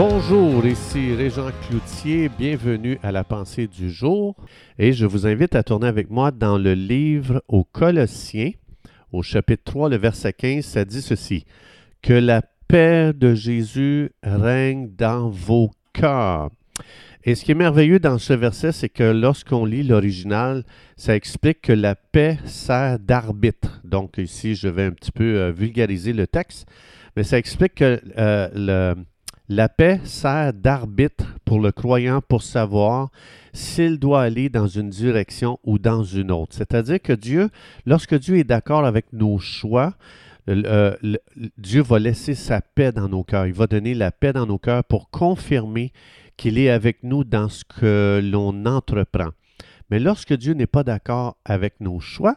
Bonjour, ici Régent Cloutier, bienvenue à la pensée du jour et je vous invite à tourner avec moi dans le livre aux Colossiens, au chapitre 3, le verset 15, ça dit ceci, que la paix de Jésus règne dans vos cœurs. Et ce qui est merveilleux dans ce verset, c'est que lorsqu'on lit l'original, ça explique que la paix sert d'arbitre. Donc ici, je vais un petit peu euh, vulgariser le texte, mais ça explique que euh, le la paix sert d'arbitre pour le croyant pour savoir s'il doit aller dans une direction ou dans une autre. C'est-à-dire que Dieu, lorsque Dieu est d'accord avec nos choix, Dieu va laisser sa paix dans nos cœurs. Il va donner la paix dans nos cœurs pour confirmer qu'il est avec nous dans ce que l'on entreprend. Mais lorsque Dieu n'est pas d'accord avec nos choix,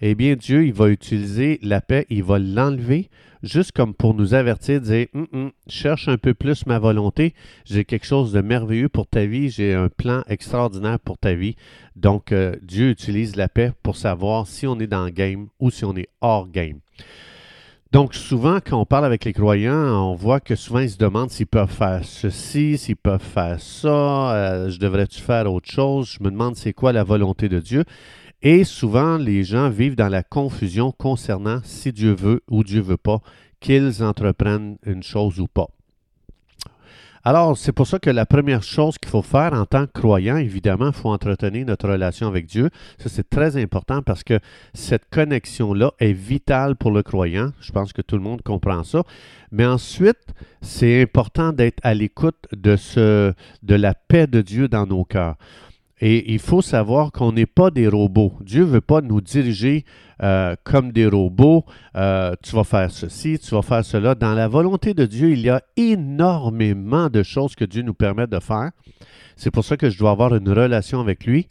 eh bien Dieu, il va utiliser la paix, il va l'enlever juste comme pour nous avertir, dire hum, hum, cherche un peu plus ma volonté, j'ai quelque chose de merveilleux pour ta vie, j'ai un plan extraordinaire pour ta vie. Donc, euh, Dieu utilise la paix pour savoir si on est dans le game ou si on est hors game. Donc, souvent, quand on parle avec les croyants, on voit que souvent ils se demandent s'ils peuvent faire ceci, s'ils peuvent faire ça, euh, je devrais-tu faire autre chose, je me demande c'est quoi la volonté de Dieu? Et souvent, les gens vivent dans la confusion concernant si Dieu veut ou Dieu veut pas qu'ils entreprennent une chose ou pas. Alors, c'est pour ça que la première chose qu'il faut faire en tant que croyant, évidemment, il faut entretenir notre relation avec Dieu. Ça, c'est très important parce que cette connexion-là est vitale pour le croyant. Je pense que tout le monde comprend ça. Mais ensuite, c'est important d'être à l'écoute de, de la paix de Dieu dans nos cœurs. Et il faut savoir qu'on n'est pas des robots. Dieu ne veut pas nous diriger euh, comme des robots. Euh, tu vas faire ceci, tu vas faire cela. Dans la volonté de Dieu, il y a énormément de choses que Dieu nous permet de faire. C'est pour ça que je dois avoir une relation avec lui.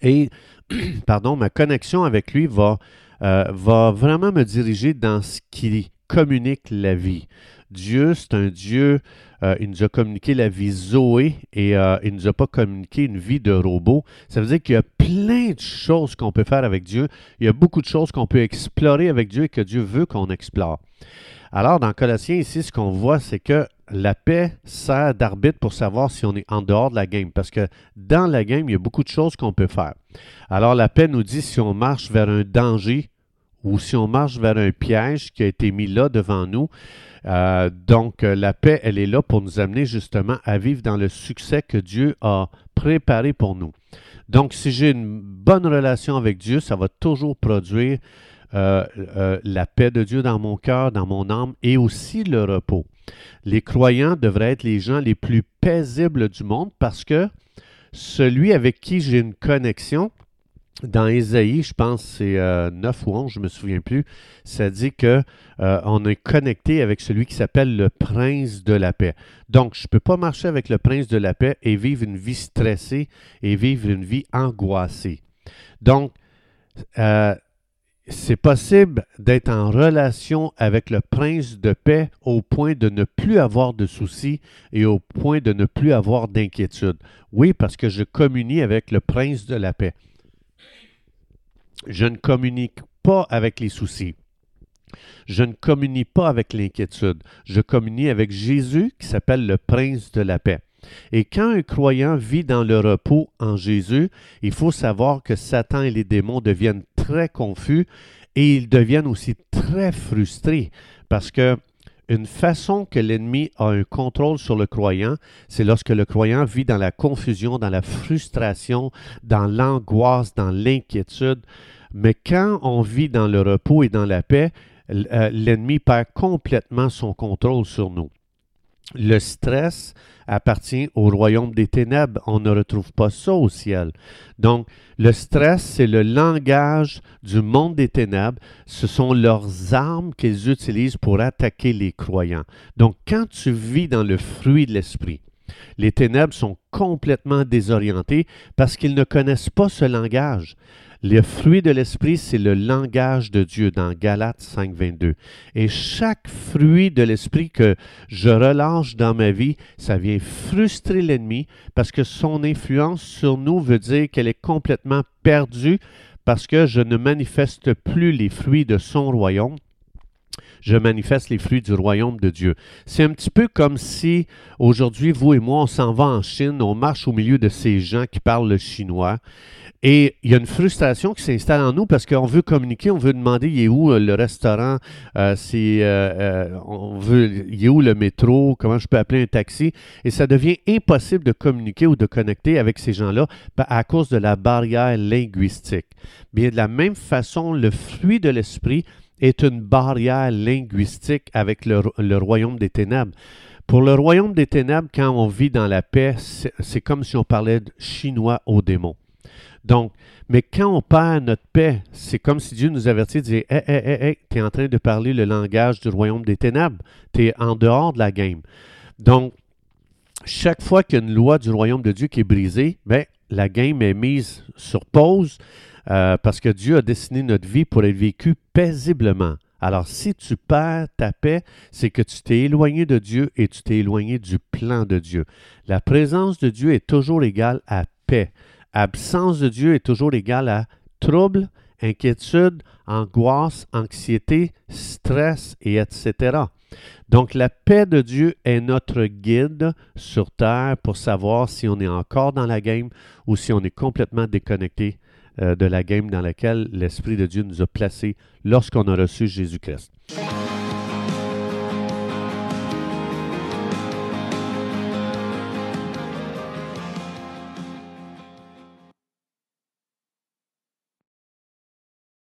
Et, pardon, ma connexion avec lui va, euh, va vraiment me diriger dans ce qui communique la vie. Dieu, c'est un Dieu euh, il nous a communiqué la vie Zoé et euh, il ne nous a pas communiqué une vie de robot. Ça veut dire qu'il y a plein de choses qu'on peut faire avec Dieu. Il y a beaucoup de choses qu'on peut explorer avec Dieu et que Dieu veut qu'on explore. Alors, dans Colossiens, ici, ce qu'on voit, c'est que la paix sert d'arbitre pour savoir si on est en dehors de la game. Parce que dans la game, il y a beaucoup de choses qu'on peut faire. Alors, la paix nous dit si on marche vers un danger ou si on marche vers un piège qui a été mis là devant nous, euh, donc, euh, la paix, elle est là pour nous amener justement à vivre dans le succès que Dieu a préparé pour nous. Donc, si j'ai une bonne relation avec Dieu, ça va toujours produire euh, la paix de Dieu dans mon cœur, dans mon âme et aussi le repos. Les croyants devraient être les gens les plus paisibles du monde parce que celui avec qui j'ai une connexion, dans Ésaïe, je pense c'est 9 euh, ou 11, je ne me souviens plus, ça dit que euh, on est connecté avec celui qui s'appelle le prince de la paix. Donc, je ne peux pas marcher avec le prince de la paix et vivre une vie stressée et vivre une vie angoissée. Donc, euh, c'est possible d'être en relation avec le prince de paix au point de ne plus avoir de soucis et au point de ne plus avoir d'inquiétude. Oui, parce que je communie avec le prince de la paix. Je ne communique pas avec les soucis. Je ne communique pas avec l'inquiétude. Je communique avec Jésus qui s'appelle le prince de la paix. Et quand un croyant vit dans le repos en Jésus, il faut savoir que Satan et les démons deviennent très confus et ils deviennent aussi très frustrés parce que une façon que l'ennemi a un contrôle sur le croyant, c'est lorsque le croyant vit dans la confusion, dans la frustration, dans l'angoisse, dans l'inquiétude. Mais quand on vit dans le repos et dans la paix, euh, l'ennemi perd complètement son contrôle sur nous. Le stress appartient au royaume des ténèbres. On ne retrouve pas ça au ciel. Donc, le stress, c'est le langage du monde des ténèbres. Ce sont leurs armes qu'ils utilisent pour attaquer les croyants. Donc, quand tu vis dans le fruit de l'esprit, les ténèbres sont complètement désorientées parce qu'ils ne connaissent pas ce langage. Le fruit de l'esprit, c'est le langage de Dieu dans Galates 5, 22. Et chaque fruit de l'esprit que je relâche dans ma vie, ça vient frustrer l'ennemi parce que son influence sur nous veut dire qu'elle est complètement perdue parce que je ne manifeste plus les fruits de son royaume je manifeste les fruits du royaume de Dieu. C'est un petit peu comme si aujourd'hui, vous et moi, on s'en va en Chine, on marche au milieu de ces gens qui parlent le chinois. Et il y a une frustration qui s'installe en nous parce qu'on veut communiquer, on veut demander il est où euh, le restaurant, euh, c'est, euh, on veut, il est où le métro, comment je peux appeler un taxi? Et ça devient impossible de communiquer ou de connecter avec ces gens-là à cause de la barrière linguistique. Bien, de la même façon, le fruit de l'esprit est une barrière linguistique avec le, royaume des ténèbres. Pour le royaume des ténèbres, quand on vit dans la paix, c'est comme si on parlait chinois aux démons. Donc, mais quand on perd notre paix, c'est comme si Dieu nous avertit dire Hé, hé, hé, hé, tu es en train de parler le langage du royaume des ténèbres. Tu es en dehors de la game. Donc, chaque fois qu'il y a une loi du royaume de Dieu qui est brisée, bien, la game est mise sur pause euh, parce que Dieu a dessiné notre vie pour être vécue paisiblement. Alors, si tu perds ta paix, c'est que tu t'es éloigné de Dieu et tu t'es éloigné du plan de Dieu. La présence de Dieu est toujours égale à paix. Absence de Dieu est toujours égale à trouble, inquiétude, angoisse, anxiété, stress, et etc. Donc la paix de Dieu est notre guide sur terre pour savoir si on est encore dans la game ou si on est complètement déconnecté euh, de la game dans laquelle l'Esprit de Dieu nous a placés lorsqu'on a reçu Jésus-Christ.